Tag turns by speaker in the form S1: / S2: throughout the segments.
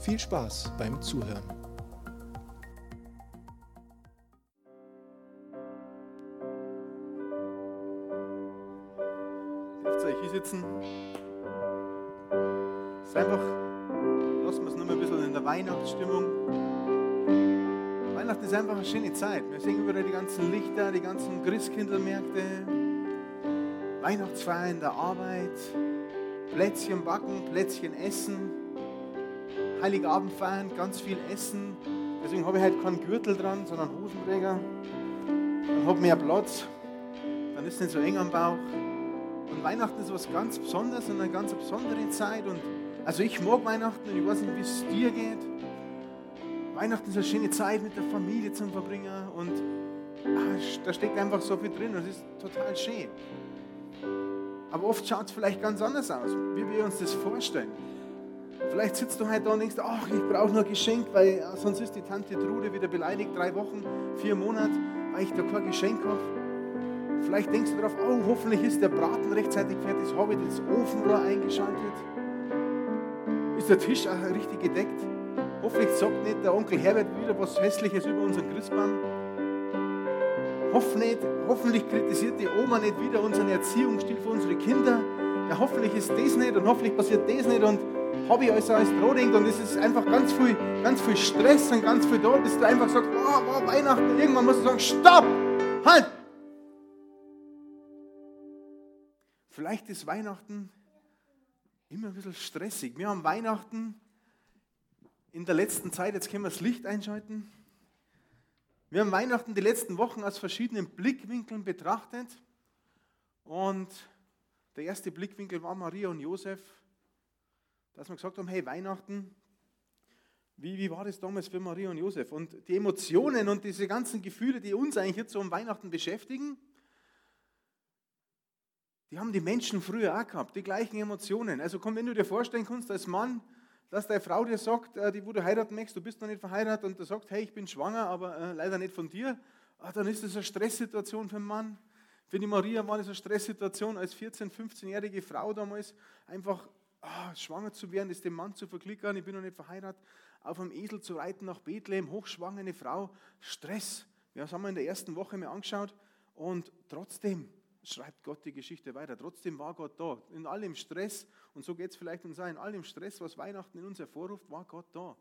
S1: viel Spaß beim Zuhören.
S2: Dürft ihr euch hier sitzen? Ist einfach, lassen wir es nur ein bisschen in der Weihnachtsstimmung. Weihnachten ist einfach eine schöne Zeit. Wir sehen überall die ganzen Lichter, die ganzen Christkindlmärkte, Weihnachtsfeiern in der Arbeit, Plätzchen backen, Plätzchen essen, Heiligabend feiern, ganz viel essen. Deswegen habe ich halt keinen Gürtel dran, sondern Hosenträger. Dann habe mehr Platz. Dann ist es nicht so eng am Bauch. Und Weihnachten ist was ganz Besonderes und eine ganz besondere Zeit. Und also ich mag Weihnachten und ich weiß nicht, wie es dir geht. Weihnachten ist eine schöne Zeit mit der Familie zum Verbringen und ah, da steckt einfach so viel drin und es ist total schön. Aber oft schaut es vielleicht ganz anders aus, wie wir uns das vorstellen. Vielleicht sitzt du heute da und denkst, ach, ich brauche nur ein Geschenk, weil sonst ist die Tante Trude wieder beleidigt, drei Wochen, vier Monate, weil ich da kein Geschenk habe. Vielleicht denkst du darauf, oh, hoffentlich ist der Braten rechtzeitig fertig, habe ich das Ofenrohr eingeschaltet. Ist der Tisch auch richtig gedeckt? Hoffentlich sagt nicht der Onkel Herbert wieder was Hässliches über unseren Christbaum. Hoff nicht, hoffentlich kritisiert die Oma nicht wieder unseren Erziehungsstil für unsere Kinder. Ja, hoffentlich ist das nicht und hoffentlich passiert das nicht und habe ich alles als Drohdenkt und es ist einfach ganz viel, ganz viel Stress und ganz viel da, bis du einfach sagst, oh, oh, Weihnachten, irgendwann musst du sagen, stopp, halt! Vielleicht ist Weihnachten immer ein bisschen stressig. Wir haben Weihnachten in der letzten Zeit, jetzt können wir das Licht einschalten. Wir haben Weihnachten die letzten Wochen aus verschiedenen Blickwinkeln betrachtet. Und der erste Blickwinkel war Maria und Josef, dass wir gesagt haben, hey, Weihnachten, wie, wie war das damals für Maria und Josef? Und die Emotionen und diese ganzen Gefühle, die uns eigentlich jetzt so um Weihnachten beschäftigen, die haben die Menschen früher auch gehabt, die gleichen Emotionen. Also komm, wenn du dir vorstellen kannst, als Mann, dass deine Frau dir sagt, äh, die wo du heiraten möchtest, du bist noch nicht verheiratet und du sagt, hey, ich bin schwanger, aber äh, leider nicht von dir, ah, dann ist das eine Stresssituation für einen Mann. Für die Maria war das eine Stresssituation als 14-, 15-jährige Frau damals, einfach ah, schwanger zu werden, das dem Mann zu verklickern, ich bin noch nicht verheiratet, auf einem Esel zu reiten nach Bethlehem, hochschwangere Frau, Stress. Das haben wir in der ersten Woche mal angeschaut und trotzdem schreibt Gott die Geschichte weiter. Trotzdem war Gott da. In allem Stress, und so geht es vielleicht uns auch, in allem Stress, was Weihnachten in uns hervorruft, war Gott da.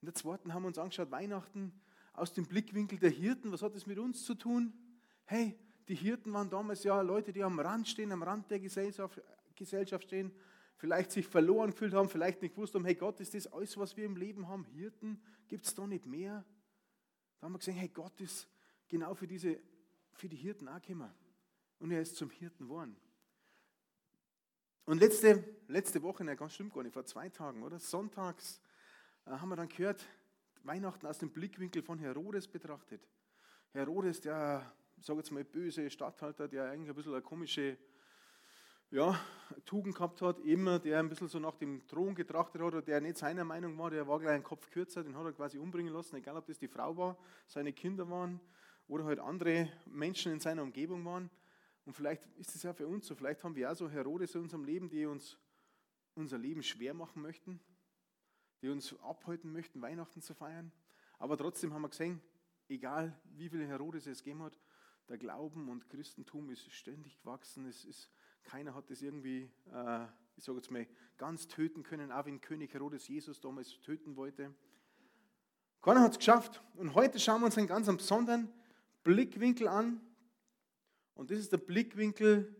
S2: In der zweiten haben wir uns angeschaut, Weihnachten aus dem Blickwinkel der Hirten. Was hat das mit uns zu tun? Hey, die Hirten waren damals ja Leute, die am Rand stehen, am Rand der Gesellschaft stehen, vielleicht sich verloren gefühlt haben, vielleicht nicht gewusst haben, hey Gott, ist das alles, was wir im Leben haben? Hirten? Gibt es da nicht mehr? Da haben wir gesehen, hey Gott ist genau für, diese, für die Hirten auch gekommen. Und er ist zum Hirten geworden. Und letzte, letzte Woche, ne, ganz stimmt gar nicht, vor zwei Tagen, oder? Sonntags äh, haben wir dann gehört, Weihnachten aus dem Blickwinkel von Herodes betrachtet. Herodes, der, sage jetzt mal, böse Statthalter, der eigentlich ein bisschen eine komische ja, Tugend gehabt hat, immer, der ein bisschen so nach dem Thron getrachtet hat, oder der nicht seiner Meinung war, der war gleich ein Kopf kürzer, den hat er quasi umbringen lassen, egal ob das die Frau war, seine Kinder waren oder halt andere Menschen in seiner Umgebung waren. Und vielleicht ist es ja für uns so, vielleicht haben wir auch so Herodes in unserem Leben, die uns unser Leben schwer machen möchten, die uns abhalten möchten, Weihnachten zu feiern. Aber trotzdem haben wir gesehen, egal wie viele Herodes es gegeben hat, der Glauben und Christentum ist ständig gewachsen. Es ist, keiner hat das irgendwie, äh, ich sage jetzt mal, ganz töten können, auch wenn König Herodes Jesus damals töten wollte. Keiner hat es geschafft. Und heute schauen wir uns einen ganz besonderen Blickwinkel an, und das ist der Blickwinkel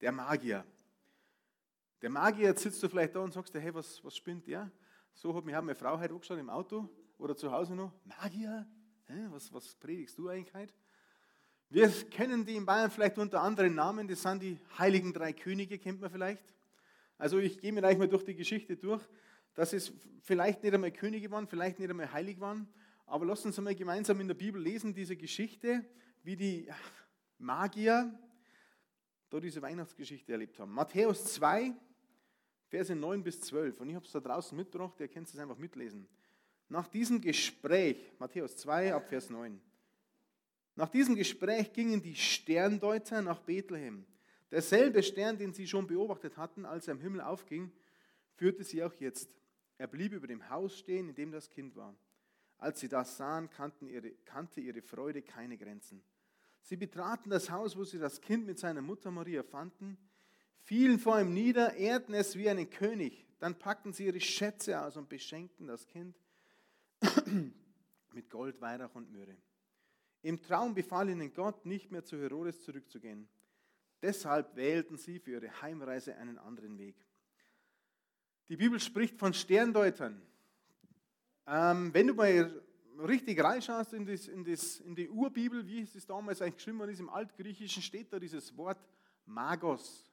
S2: der Magier. Der Magier, jetzt sitzt du vielleicht da und sagst dir, hey, was, was spinnt der? So hat mich meine Frau heute angeschaut im Auto oder zu Hause noch. Magier? Hä, was, was predigst du eigentlich heute? Wir kennen die in Bayern vielleicht unter anderen Namen, das sind die Heiligen Drei Könige, kennt man vielleicht. Also ich gehe mir gleich mal durch die Geschichte durch. dass es vielleicht nicht einmal Könige waren, vielleicht nicht einmal heilig waren, aber lasst uns einmal gemeinsam in der Bibel lesen, diese Geschichte, wie die Magier da diese Weihnachtsgeschichte erlebt haben. Matthäus 2, Verse 9 bis 12. Und ich habe es da draußen mitgebracht, ihr könnt es einfach mitlesen. Nach diesem Gespräch, Matthäus 2 ab Vers 9, nach diesem Gespräch gingen die Sterndeuter nach Bethlehem. Derselbe Stern, den sie schon beobachtet hatten, als er im Himmel aufging, führte sie auch jetzt. Er blieb über dem Haus stehen, in dem das Kind war. Als sie das sahen, ihre, kannte ihre Freude keine Grenzen. Sie betraten das Haus, wo sie das Kind mit seiner Mutter Maria fanden, fielen vor ihm nieder, ehrten es wie einen König. Dann packten sie ihre Schätze aus und beschenkten das Kind mit Gold, Weihrauch und Myrrhe. Im Traum befahl ihnen Gott, nicht mehr zu Herodes zurückzugehen. Deshalb wählten sie für ihre Heimreise einen anderen Weg. Die Bibel spricht von Sterndeutern. Ähm, wenn du mal richtig reinschaust in, das, in, das, in die Urbibel, wie es damals eigentlich geschrieben worden ist, im Altgriechischen steht da dieses Wort Magos.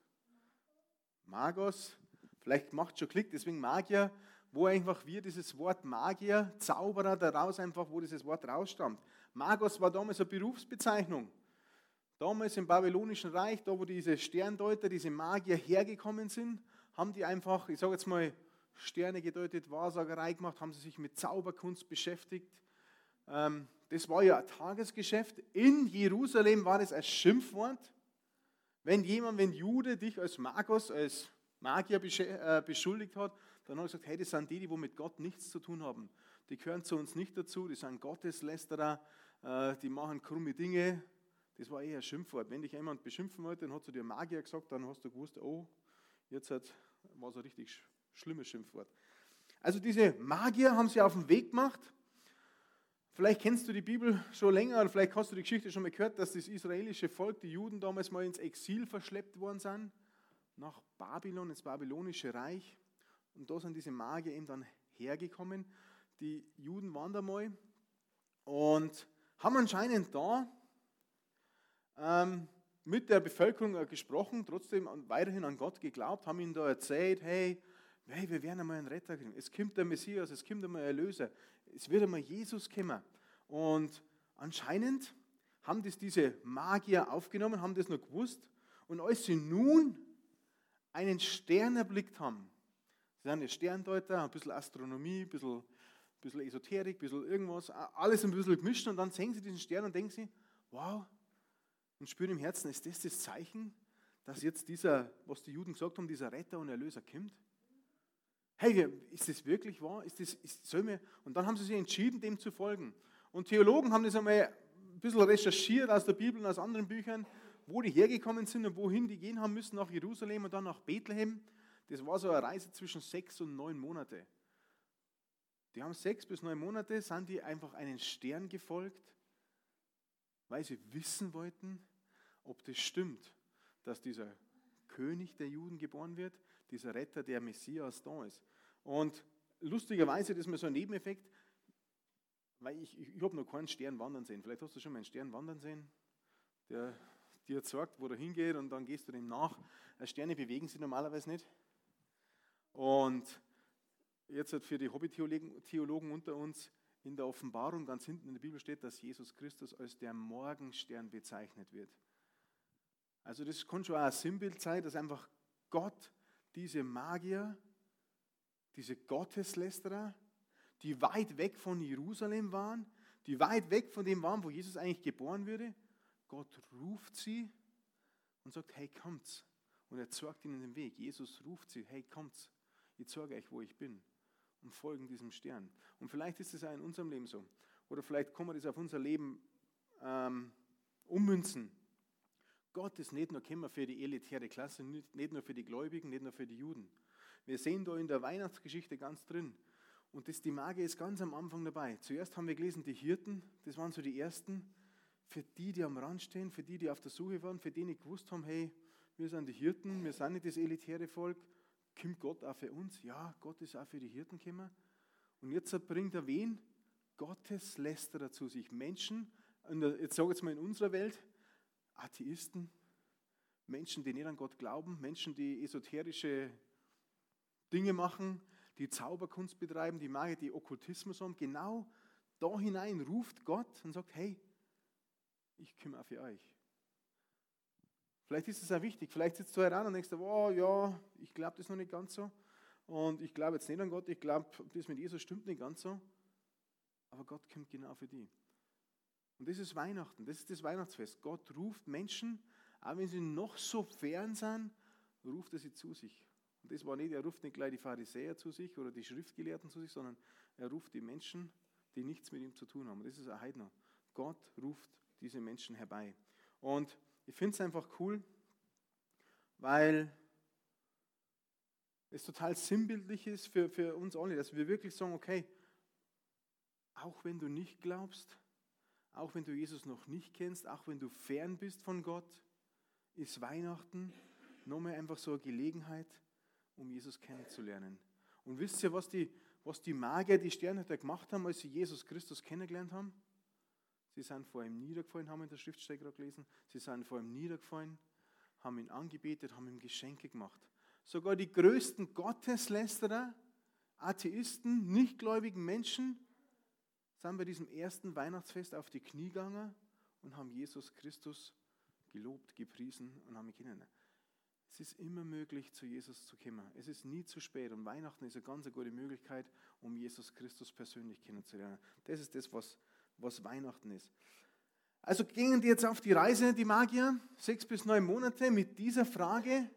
S2: Magos, vielleicht macht schon Klick, deswegen Magier, wo einfach wir dieses Wort Magier, Zauberer daraus einfach, wo dieses Wort rausstammt. Magos war damals eine Berufsbezeichnung. Damals im Babylonischen Reich, da wo diese Sterndeuter, diese Magier hergekommen sind, haben die einfach, ich sage jetzt mal, Sterne gedeutet, Wahrsagerei gemacht, haben sie sich mit Zauberkunst beschäftigt. Ähm, das war ja ein Tagesgeschäft. In Jerusalem war das ein Schimpfwort. Wenn jemand, wenn Jude dich als Magos, als Magier äh, beschuldigt hat, dann hat er gesagt, hey, das sind die, die mit Gott nichts zu tun haben. Die gehören zu uns nicht dazu, die sind Gotteslästerer, die machen krumme Dinge. Das war eher ein Schimpfwort. Wenn dich jemand beschimpfen wollte, dann hat zu dir Magier gesagt, dann hast du gewusst, oh, jetzt war es ein richtig schlimmes Schimpfwort. Also diese Magier haben sie auf den Weg gemacht. Vielleicht kennst du die Bibel schon länger oder vielleicht hast du die Geschichte schon mal gehört, dass das israelische Volk, die Juden damals mal ins Exil verschleppt worden sind, nach Babylon, ins babylonische Reich. Und da sind diese Magier eben dann hergekommen. Die Juden waren da mal und haben anscheinend da ähm, mit der Bevölkerung gesprochen, trotzdem weiterhin an Gott geglaubt, haben ihnen da erzählt, hey, hey wir werden einmal einen Retter kriegen, es kommt der Messias, es kommt einmal ein Erlöser, es wird einmal Jesus kommen. Und anscheinend haben das diese Magier aufgenommen, haben das noch gewusst. Und als sie nun einen Stern erblickt haben, sie sind Sterndeuter, ein bisschen Astronomie, ein bisschen bisschen Esoterik, ein bisschen irgendwas, alles ein bisschen gemischt und dann sehen sie diesen Stern und denken sie, wow, und spüren im Herzen, ist das das Zeichen, dass jetzt dieser, was die Juden gesagt haben, dieser Retter und Erlöser kommt? Hey, ist das wirklich wahr? Ist das, ist, soll mir? Und dann haben sie sich entschieden, dem zu folgen. Und Theologen haben das einmal ein bisschen recherchiert aus der Bibel und aus anderen Büchern, wo die hergekommen sind und wohin die gehen haben müssen, nach Jerusalem und dann nach Bethlehem. Das war so eine Reise zwischen sechs und neun Monate. Die haben sechs bis neun Monate, sind die einfach einen Stern gefolgt, weil sie wissen wollten, ob das stimmt, dass dieser König der Juden geboren wird, dieser Retter, der Messias da ist. Und lustigerweise, das ist mir so ein Nebeneffekt, weil ich, ich, ich habe noch keinen Stern wandern sehen. Vielleicht hast du schon mal einen Stern wandern sehen, der dir sagt, wo er hingeht und dann gehst du dem nach. Sterne bewegen sich normalerweise nicht. Und jetzt für die Hobby-Theologen unter uns, in der Offenbarung ganz hinten in der Bibel steht, dass Jesus Christus als der Morgenstern bezeichnet wird. Also das kann schon auch ein Sinnbild sein, dass einfach Gott diese Magier, diese Gotteslästerer, die weit weg von Jerusalem waren, die weit weg von dem waren, wo Jesus eigentlich geboren würde, Gott ruft sie und sagt, hey, kommt's. Und er zeigt ihnen den Weg. Jesus ruft sie, hey, kommt's. Ich zeige euch, wo ich bin und folgen diesem Stern. Und vielleicht ist es auch in unserem Leben so. Oder vielleicht kann man das auf unser Leben ähm, ummünzen. Gott ist nicht nur Kämmer für die elitäre Klasse, nicht nur für die Gläubigen, nicht nur für die Juden. Wir sehen da in der Weihnachtsgeschichte ganz drin. Und das, die Magie ist ganz am Anfang dabei. Zuerst haben wir gelesen, die Hirten, das waren so die ersten, für die, die am Rand stehen, für die, die auf der Suche waren, für die nicht gewusst haben, hey, wir sind die Hirten, wir sind nicht das elitäre Volk, kommt Gott auch für uns? Ja, Gott ist auch für die Hirten gekommen. Und jetzt bringt er wen? Gottes Lästerer zu sich. Menschen, jetzt sage ich jetzt mal in unserer Welt, Atheisten, Menschen, die nicht an Gott glauben, Menschen, die esoterische Dinge machen, die Zauberkunst betreiben, die Magier, die Okkultismus haben, genau da hinein ruft Gott und sagt, hey, ich kümmere für euch. Vielleicht ist es auch wichtig. Vielleicht sitzt du heran und denkst, oh ja, ich glaube das noch nicht ganz so. Und ich glaube jetzt nicht an Gott, ich glaube, das mit Jesus stimmt nicht ganz so. Aber Gott kommt genau für die. Und das ist Weihnachten, das ist das Weihnachtsfest. Gott ruft Menschen, auch wenn sie noch so fern sind, ruft er sie zu sich. Und das war nicht, er ruft nicht gleich die Pharisäer zu sich oder die Schriftgelehrten zu sich, sondern er ruft die Menschen, die nichts mit ihm zu tun haben. Und das ist ein Heidner. Gott ruft diese Menschen herbei. Und ich finde es einfach cool, weil es total sinnbildlich ist für, für uns alle, dass wir wirklich sagen, okay, auch wenn du nicht glaubst, auch wenn du Jesus noch nicht kennst, auch wenn du fern bist von Gott, ist Weihnachten nochmal einfach so eine Gelegenheit, um Jesus kennenzulernen. Und wisst ihr, was die, was die Magier, die Sternhüter gemacht haben, als sie Jesus Christus kennengelernt haben? Sie sind vor ihm niedergefallen, haben wir in der Schriftstelle gerade gelesen. Sie sind vor ihm niedergefallen, haben ihn angebetet, haben ihm Geschenke gemacht. Sogar die größten Gotteslästerer, Atheisten, nichtgläubigen Menschen sind bei diesem ersten Weihnachtsfest auf die Knie gegangen und haben Jesus Christus gelobt, gepriesen und haben ihn kennengelernt. Es ist immer möglich, zu Jesus zu kommen. Es ist nie zu spät und Weihnachten ist eine ganz gute Möglichkeit, um Jesus Christus persönlich kennenzulernen. Das ist das, was, was Weihnachten ist. Also gingen die jetzt auf die Reise, die Magier, sechs bis neun Monate mit dieser Frage,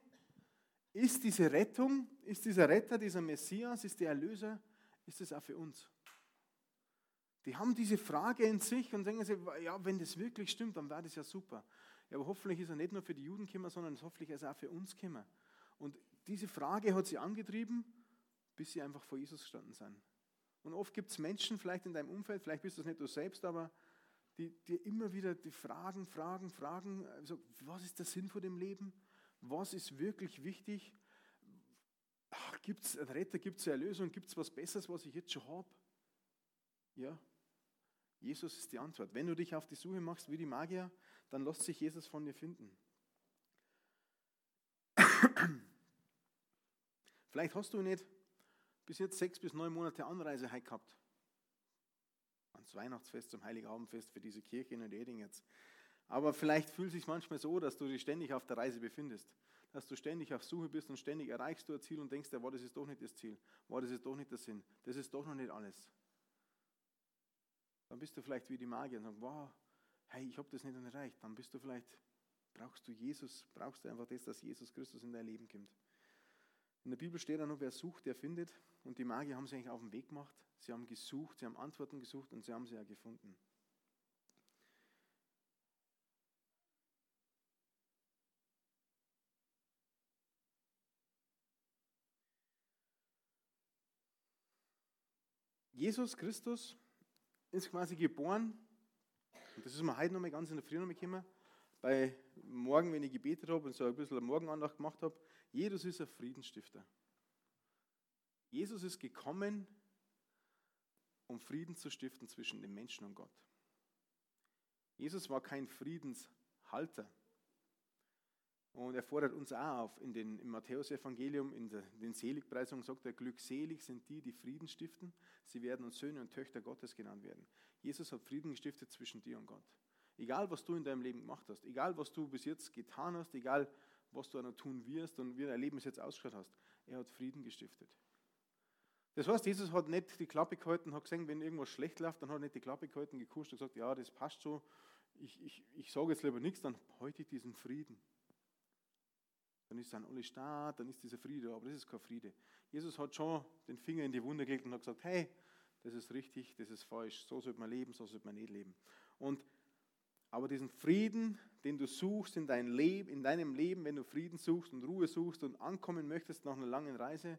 S2: ist diese Rettung, ist dieser Retter, dieser Messias, ist der Erlöser, ist es auch für uns? Die haben diese Frage in sich und denken sich, ja, wenn das wirklich stimmt, dann wäre das ja super. Ja, aber hoffentlich ist er nicht nur für die Juden gekommen, sondern hoffentlich ist er auch für uns gekommen. Und diese Frage hat sie angetrieben, bis sie einfach vor Jesus gestanden sind. Und oft gibt es Menschen, vielleicht in deinem Umfeld, vielleicht bist du es nicht du selbst, aber die dir immer wieder die Fragen, Fragen, Fragen, also was ist der Sinn von dem Leben? Was ist wirklich wichtig? Gibt es einen Retter, gibt es eine Erlösung, gibt es was Besseres, was ich jetzt schon habe? Ja, Jesus ist die Antwort. Wenn du dich auf die Suche machst wie die Magier, dann lässt sich Jesus von dir finden. Vielleicht hast du nicht bis jetzt sechs bis neun Monate Anreise gehabt. Ans Weihnachtsfest, zum Heiligabendfest für diese Kirche in Reding jetzt. Aber vielleicht fühlt es sich manchmal so, dass du dich ständig auf der Reise befindest. Dass du ständig auf Suche bist und ständig erreichst du ein Ziel und denkst, ja, war das ist doch nicht das Ziel. War das ist doch nicht der Sinn. Das ist doch noch nicht alles. Dann bist du vielleicht wie die Magier und sagst, wow, hey, ich habe das nicht erreicht. Dann bist du vielleicht, brauchst du Jesus, brauchst du einfach das, dass Jesus Christus in dein Leben kommt. In der Bibel steht auch noch, wer sucht, der findet. Und die Magier haben sich eigentlich auf den Weg gemacht. Sie haben gesucht, sie haben Antworten gesucht und sie haben sie ja gefunden. Jesus Christus ist quasi geboren. Und das ist mir heute nochmal ganz in der Früh nochmal gekommen. Bei Morgen, wenn ich gebetet habe und so ein bisschen Morgenandacht gemacht habe. Jesus ist ein Friedensstifter. Jesus ist gekommen, um Frieden zu stiften zwischen den Menschen und Gott. Jesus war kein Friedenshalter. Und er fordert uns auch auf. In den, Im Matthäusevangelium, in, in den Seligpreisungen sagt er, glückselig sind die, die Frieden stiften. Sie werden uns Söhne und Töchter Gottes genannt werden. Jesus hat Frieden gestiftet zwischen dir und Gott. Egal, was du in deinem Leben gemacht hast, egal, was du bis jetzt getan hast, egal, was du noch tun wirst und wie dein Leben jetzt ausgeschaut hast, er hat Frieden gestiftet. Das heißt, Jesus hat nicht die Klappe gehalten, hat gesehen, wenn irgendwas schlecht läuft, dann hat er nicht die Klappe gehalten, gekuscht und gesagt, ja, das passt so, ich, ich, ich sage jetzt lieber nichts, dann halte ich diesen Frieden. Dann ist dann alles da, dann ist dieser Friede, aber das ist kein Friede. Jesus hat schon den Finger in die Wunde gelegt und hat gesagt, hey, das ist richtig, das ist falsch, so sollte man leben, so sollte man nicht leben. Und aber diesen Frieden, den du suchst in, dein Leben, in deinem Leben, wenn du Frieden suchst und Ruhe suchst und ankommen möchtest nach einer langen Reise,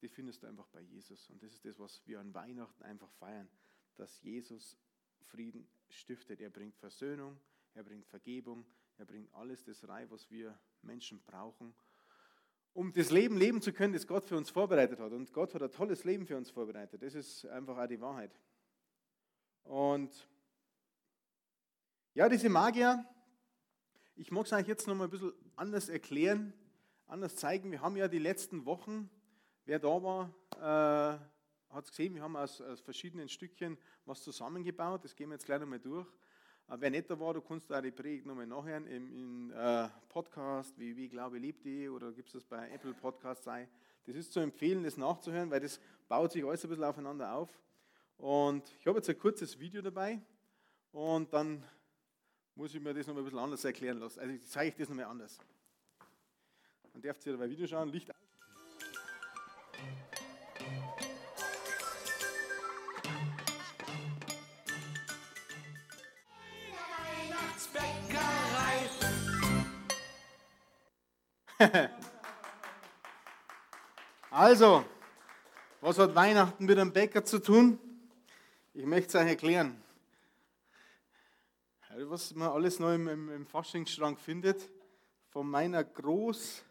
S2: die findest du einfach bei Jesus. Und das ist das, was wir an Weihnachten einfach feiern, dass Jesus Frieden stiftet. Er bringt Versöhnung, er bringt Vergebung, er bringt alles das rein, was wir Menschen brauchen, um das Leben leben zu können, das Gott für uns vorbereitet hat. Und Gott hat ein tolles Leben für uns vorbereitet. Das ist einfach auch die Wahrheit. Und ja, diese Magier, ich mag es euch jetzt noch mal ein bisschen anders erklären, anders zeigen. Wir haben ja die letzten Wochen Wer da war, äh, hat es gesehen, wir haben aus, aus, verschiedenen Stückchen was zusammengebaut. Das gehen wir jetzt gleich nochmal durch. Äh, wer da war, du kannst auch die Predigt nochmal nachhören im, im äh, Podcast, wie, wie Glaube lebt die, oder gibt es das bei Apple Podcasts. Das ist zu empfehlen, das nachzuhören, weil das baut sich alles ein bisschen aufeinander auf. Und ich habe jetzt ein kurzes Video dabei und dann muss ich mir das nochmal ein bisschen anders erklären lassen. Also ich zeige ich das nochmal anders. Man darf sich dabei Video schauen, Licht also, was hat Weihnachten mit einem Bäcker zu tun? Ich möchte es euch erklären. Was man alles noch im, im, im Faschingsschrank findet, von meiner Groß,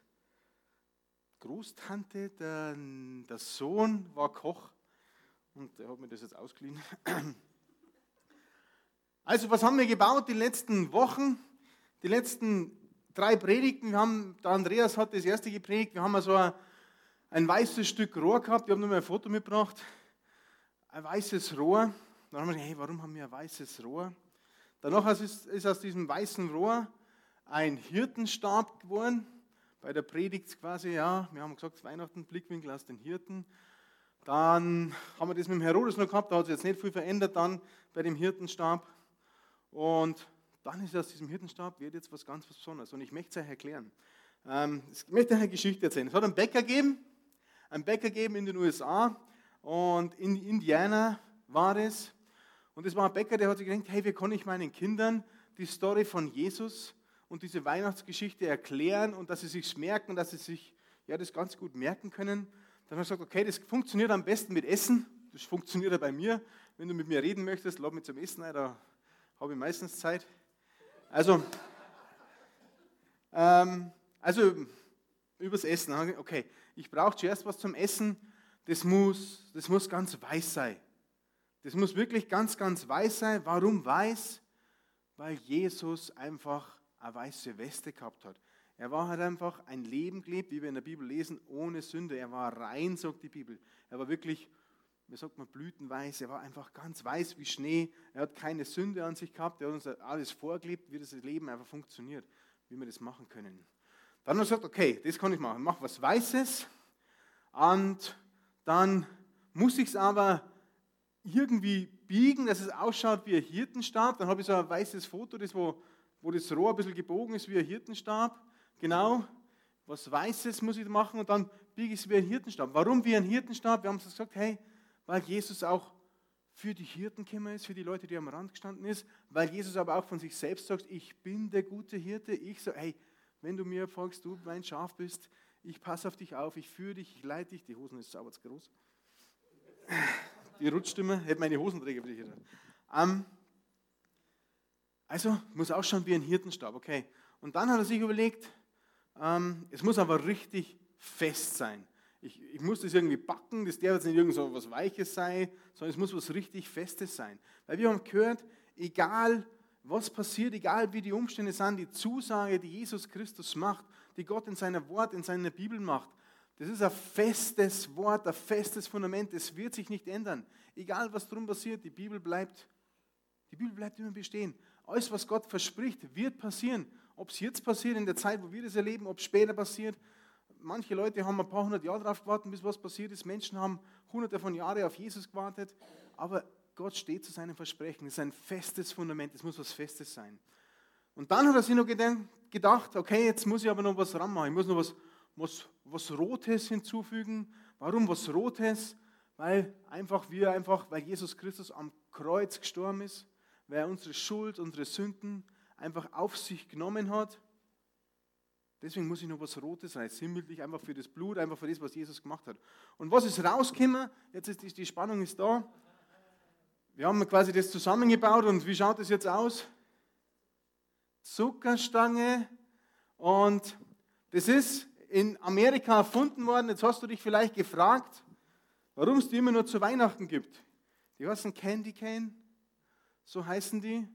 S2: Großtante, der, der Sohn war Koch und der hat mir das jetzt ausgeliehen. Also, was haben wir gebaut die letzten Wochen, die letzten drei Predigten? Wir haben, der Andreas hat das erste gepredigt, wir haben so ein, ein weißes Stück Rohr gehabt, ich habe nur mal ein Foto mitgebracht, ein weißes Rohr. Dann haben wir gesagt, hey, warum haben wir ein weißes Rohr? Danach ist, aus diesem weißen Rohr ein Hirtenstab geworden. Bei der Predigt quasi, ja, wir haben gesagt, Weihnachten, Blickwinkel aus den Hirten. Dann haben wir das mit dem Herodes noch gehabt, da hat sich jetzt nicht viel verändert dann bei dem Hirtenstab. Und dann ist aus diesem Hirtenstab wird jetzt was ganz Besonderes. Und ich möchte es euch erklären. Ähm, ich möchte euch eine Geschichte erzählen. Es hat einen Bäcker gegeben, einen Bäcker gegeben in den USA und in Indiana war es. Und es war ein Bäcker, der hat sich gedacht, hey, wie kann ich meinen Kindern die Story von Jesus und diese Weihnachtsgeschichte erklären und dass sie sich merken, dass sie sich ja, das ganz gut merken können. Dann hat er gesagt, okay, das funktioniert am besten mit Essen. Das funktioniert ja bei mir. Wenn du mit mir reden möchtest, lad mich zum Essen ein, da habe ich meistens Zeit. Also, ähm, also übers Essen. Okay, ich brauche zuerst was zum Essen. Das muss, das muss ganz weiß sein. Das muss wirklich ganz, ganz weiß sein. Warum weiß? Weil Jesus einfach eine weiße Weste gehabt hat. Er war halt einfach ein Leben gelebt, wie wir in der Bibel lesen, ohne Sünde. Er war rein, sagt die Bibel. Er war wirklich, wie sagt man, blütenweiß. Er war einfach ganz weiß wie Schnee. Er hat keine Sünde an sich gehabt. Er hat uns alles vorgelebt, wie das Leben einfach funktioniert, wie wir das machen können. Dann hat er gesagt, okay, das kann ich machen. Ich mache was Weißes und dann muss ich es aber irgendwie biegen, dass es ausschaut wie ein Hirtenstab. Dann habe ich so ein weißes Foto, das wo, wo das Rohr ein bisschen gebogen ist wie ein Hirtenstab. Genau, was Weißes muss ich machen und dann biege ich es wie ein Hirtenstab. Warum wie ein Hirtenstab? Wir haben gesagt, hey, weil Jesus auch für die Hirten gekommen ist, für die Leute, die am Rand gestanden ist, weil Jesus aber auch von sich selbst sagt, ich bin der gute Hirte. Ich sage, hey, wenn du mir folgst, du mein Schaf bist, ich passe auf dich auf, ich führe dich, ich leite dich. Die Hosen ist sauber zu groß die rutscht immer, hätte meine Hosenträger dich. Ähm, also muss ausschauen wie ein Hirtenstab, okay. Und dann hat er sich überlegt, ähm, es muss aber richtig fest sein. Ich, ich, muss das irgendwie backen, das darf jetzt nicht irgend so was Weiches sein, sondern es muss was richtig Festes sein. Weil wir haben gehört, egal was passiert, egal wie die Umstände sind, die Zusage, die Jesus Christus macht, die Gott in seiner Wort, in seiner Bibel macht, das ist ein festes Wort, ein festes Fundament. Es wird sich nicht ändern. Egal was drum passiert, die Bibel bleibt, die Bibel bleibt immer bestehen. Alles, was Gott verspricht, wird passieren. Ob es jetzt passiert, in der Zeit, wo wir das erleben, ob es später passiert. Manche Leute haben ein paar hundert Jahre darauf gewartet, bis was passiert ist. Menschen haben hunderte von Jahren auf Jesus gewartet. Aber Gott steht zu seinem Versprechen. Es ist ein festes Fundament. Es muss was Festes sein. Und dann hat er sich noch gedacht, okay, jetzt muss ich aber noch was ranmachen. Ich muss noch was was, was Rotes hinzufügen. Warum was Rotes? Weil einfach wir einfach, weil Jesus Christus am Kreuz gestorben ist, weil er unsere Schuld, unsere Sünden einfach auf sich genommen hat. Deswegen muss ich noch was Rotes rein, sinnbildlich einfach für das Blut, einfach für das, was Jesus gemacht hat. Und was ist rausgekommen? Jetzt ist die, die Spannung ist da. Wir haben quasi das zusammengebaut und wie schaut das jetzt aus? Zuckerstange und das ist in Amerika erfunden worden. Jetzt hast du dich vielleicht gefragt, warum es die immer nur zu Weihnachten gibt. Die heißen Candy Cane, so heißen die.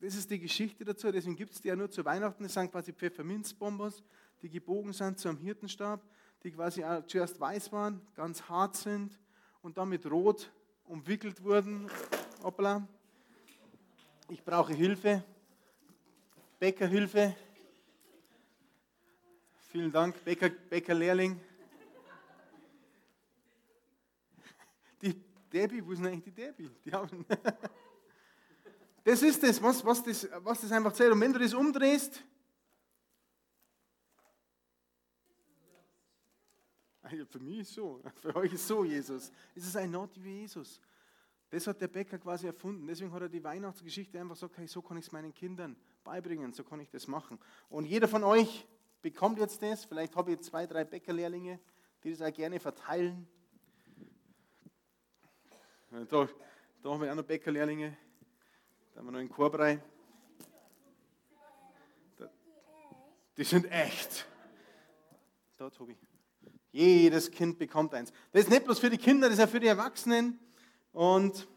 S2: Das ist die Geschichte dazu, deswegen gibt es die ja nur zu Weihnachten. Das sind quasi Pfefferminzbombos, die gebogen sind zu einem Hirtenstab. die quasi zuerst weiß waren, ganz hart sind und dann mit Rot umwickelt wurden. Hoppla. Ich brauche Hilfe. Bäckerhilfe. Vielen Dank, Bäcker, Bäckerlehrling. Die Debbie, wo ist denn eigentlich die Debbie? Die haben das ist das was, was das, was das einfach zählt. Und wenn du das umdrehst, für mich ist so, für euch ist so Jesus. Es ist ein Not wie Jesus. Das hat der Bäcker quasi erfunden. Deswegen hat er die Weihnachtsgeschichte einfach gesagt, hey, so kann ich es meinen Kindern beibringen, so kann ich das machen. Und jeder von euch bekommt jetzt das. Vielleicht habe ich zwei, drei Bäckerlehrlinge, die das auch gerne verteilen. Da, da haben wir auch noch Bäckerlehrlinge. Da haben wir noch einen Chorbrei. Die sind echt. Da, Tobi. Jedes Kind bekommt eins. Das ist nicht bloß für die Kinder, das ist auch für die Erwachsenen. Und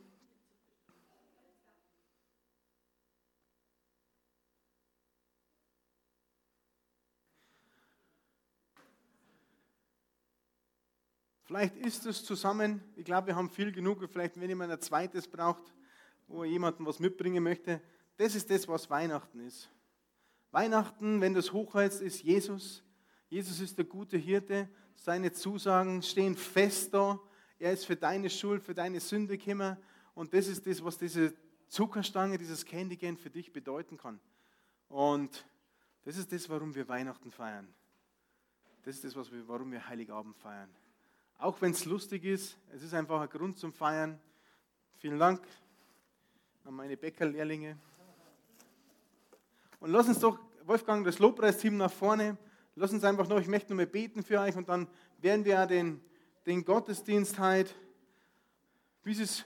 S2: Vielleicht ist es zusammen, ich glaube, wir haben viel genug, vielleicht wenn jemand ein zweites braucht, wo jemanden was mitbringen möchte. Das ist das, was Weihnachten ist. Weihnachten, wenn du es hochhältst, ist Jesus. Jesus ist der gute Hirte. Seine Zusagen stehen fest da. Er ist für deine Schuld, für deine Sünde gekommen. Und das ist das, was diese Zuckerstange, dieses Candygan für dich bedeuten kann. Und das ist das, warum wir Weihnachten feiern. Das ist das, warum wir Heiligabend feiern. Auch wenn es lustig ist, es ist einfach ein Grund zum Feiern. Vielen Dank an meine Bäckerlehrlinge. Und lass uns doch, Wolfgang, das Lobpreisteam nach vorne. Lass uns einfach noch, ich möchte nur mal beten für euch und dann werden wir den, den Gottesdienst halt, wie es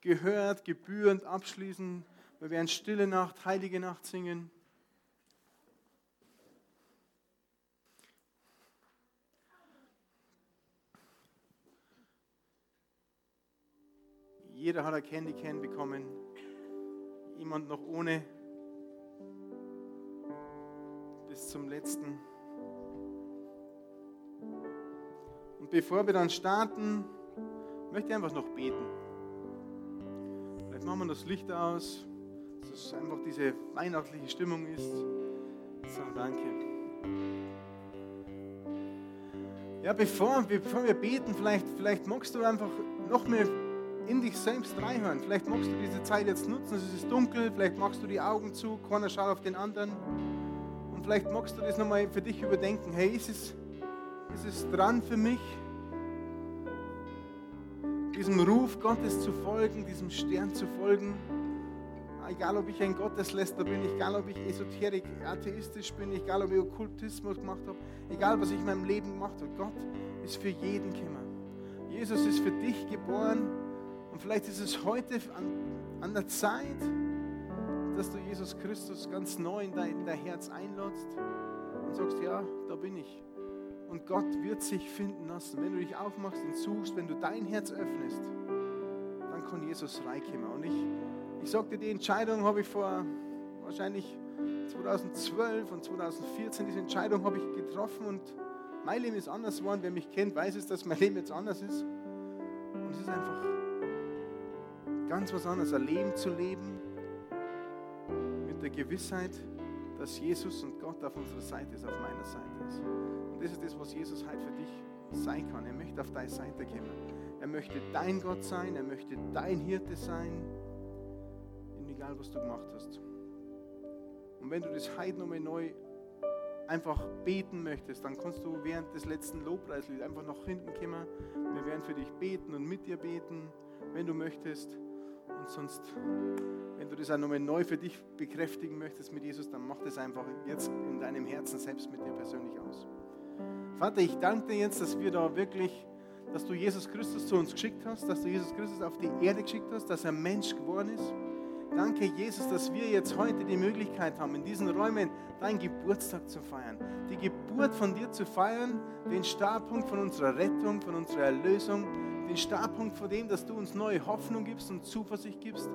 S2: gehört, gebührend abschließen. Wir werden Stille Nacht, Heilige Nacht singen. Jeder hat ein Candy Can bekommen. Jemand noch ohne. Bis zum letzten. Und bevor wir dann starten, möchte ich einfach noch beten. Vielleicht machen wir das Licht aus, dass es einfach diese weihnachtliche Stimmung ist. So, danke. Ja, bevor, bevor wir beten, vielleicht, vielleicht magst du einfach noch mehr in dich selbst reinhören. Vielleicht magst du diese Zeit jetzt nutzen, es ist dunkel, vielleicht machst du die Augen zu, keiner schaut auf den anderen. Und vielleicht magst du das nochmal für dich überdenken. Hey, ist es, ist es dran für mich, diesem Ruf Gottes zu folgen, diesem Stern zu folgen? Egal, ob ich ein Gottesläster bin, egal, ob ich esoterik, atheistisch bin, egal, ob ich Okkultismus gemacht habe, egal, was ich in meinem Leben gemacht habe. Gott ist für jeden gekommen. Jesus ist für dich geboren und vielleicht ist es heute an, an der Zeit, dass du Jesus Christus ganz neu in dein, in dein Herz einlädst und sagst, ja, da bin ich. Und Gott wird sich finden lassen. Wenn du dich aufmachst, ihn suchst, wenn du dein Herz öffnest, dann kann Jesus reinkommen. Und ich, ich sagte, die Entscheidung habe ich vor wahrscheinlich 2012 und 2014, diese Entscheidung habe ich getroffen und mein Leben ist anders geworden. Wer mich kennt, weiß es, dass mein Leben jetzt anders ist. Und es ist einfach ganz was anderes, ein Leben zu leben mit der Gewissheit, dass Jesus und Gott auf unserer Seite ist, auf meiner Seite ist. Und das ist das, was Jesus heute für dich sein kann. Er möchte auf deine Seite kommen. Er möchte dein Gott sein, er möchte dein Hirte sein, egal was du gemacht hast. Und wenn du das heute nochmal neu einfach beten möchtest, dann kannst du während des letzten Lobpreislieds einfach nach hinten kommen. Wir werden für dich beten und mit dir beten, wenn du möchtest. Und sonst, wenn du das auch nochmal neu für dich bekräftigen möchtest mit Jesus, dann mach das einfach jetzt in deinem Herzen selbst mit dir persönlich aus. Vater, ich danke dir jetzt, dass wir da wirklich, dass du Jesus Christus zu uns geschickt hast, dass du Jesus Christus auf die Erde geschickt hast, dass er Mensch geworden ist. Danke, Jesus, dass wir jetzt heute die Möglichkeit haben, in diesen Räumen deinen Geburtstag zu feiern. Die Geburt von dir zu feiern, den Startpunkt von unserer Rettung, von unserer Erlösung, den Startpunkt von dem, dass du uns neue Hoffnung gibst und Zuversicht gibst.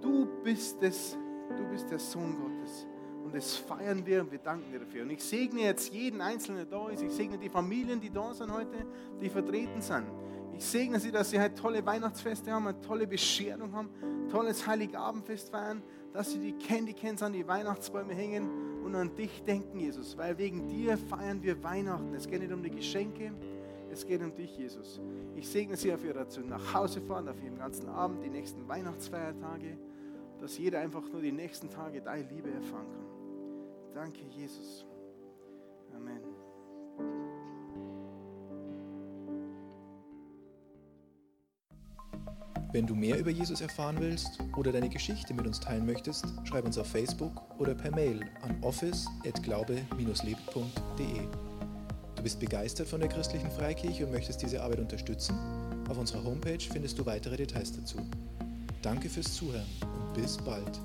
S2: Du bist es, du bist der Sohn Gottes. Und das feiern wir und wir danken dir dafür. Und ich segne jetzt jeden Einzelnen, der da ist. Ich segne die Familien, die da sind heute, die vertreten sind. Ich segne sie, dass sie halt tolle Weihnachtsfeste haben, eine tolle Bescherung haben, tolles Heiligabendfest feiern, dass sie die Candy Cans an die Weihnachtsbäume hängen und an dich denken, Jesus. Weil wegen dir feiern wir Weihnachten. Es geht nicht um die Geschenke, es geht um dich, Jesus. Ich segne sie auf ihrer nach Hause fahren, auf ihrem ganzen Abend, die nächsten Weihnachtsfeiertage, dass jeder einfach nur die nächsten Tage deine Liebe erfahren kann. Danke, Jesus. Amen.
S1: Wenn du mehr über Jesus erfahren willst oder deine Geschichte mit uns teilen möchtest, schreib uns auf Facebook oder per Mail an office@glaube-lebt.de. Bist begeistert von der christlichen Freikirche und möchtest diese Arbeit unterstützen? Auf unserer Homepage findest du weitere Details dazu. Danke fürs Zuhören und bis bald.